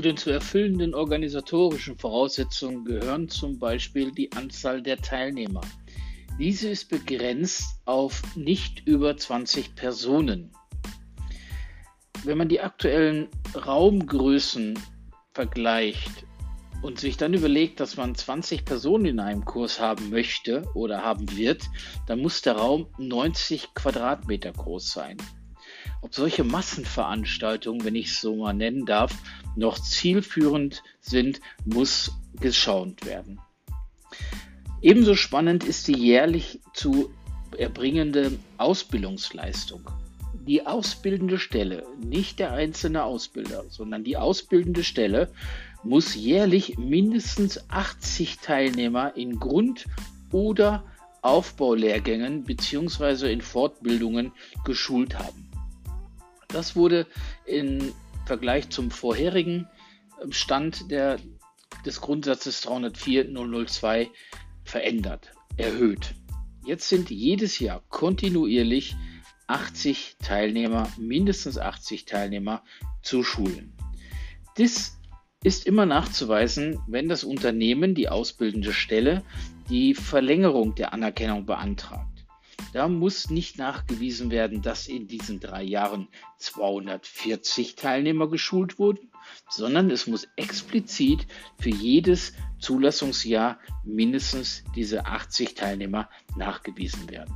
den zu erfüllenden organisatorischen Voraussetzungen gehören zum Beispiel die Anzahl der Teilnehmer. Diese ist begrenzt auf nicht über 20 Personen. Wenn man die aktuellen Raumgrößen vergleicht und sich dann überlegt, dass man 20 Personen in einem Kurs haben möchte oder haben wird, dann muss der Raum 90 Quadratmeter groß sein. Ob solche Massenveranstaltungen, wenn ich es so mal nennen darf, noch zielführend sind, muss geschaut werden. Ebenso spannend ist die jährlich zu erbringende Ausbildungsleistung. Die ausbildende Stelle, nicht der einzelne Ausbilder, sondern die ausbildende Stelle muss jährlich mindestens 80 Teilnehmer in Grund- oder Aufbaulehrgängen bzw. in Fortbildungen geschult haben. Das wurde im Vergleich zum vorherigen Stand der, des Grundsatzes 304.002 verändert, erhöht. Jetzt sind jedes Jahr kontinuierlich 80 Teilnehmer, mindestens 80 Teilnehmer zu schulen. Das ist immer nachzuweisen, wenn das Unternehmen, die ausbildende Stelle, die Verlängerung der Anerkennung beantragt. Da muss nicht nachgewiesen werden, dass in diesen drei Jahren 240 Teilnehmer geschult wurden, sondern es muss explizit für jedes Zulassungsjahr mindestens diese 80 Teilnehmer nachgewiesen werden.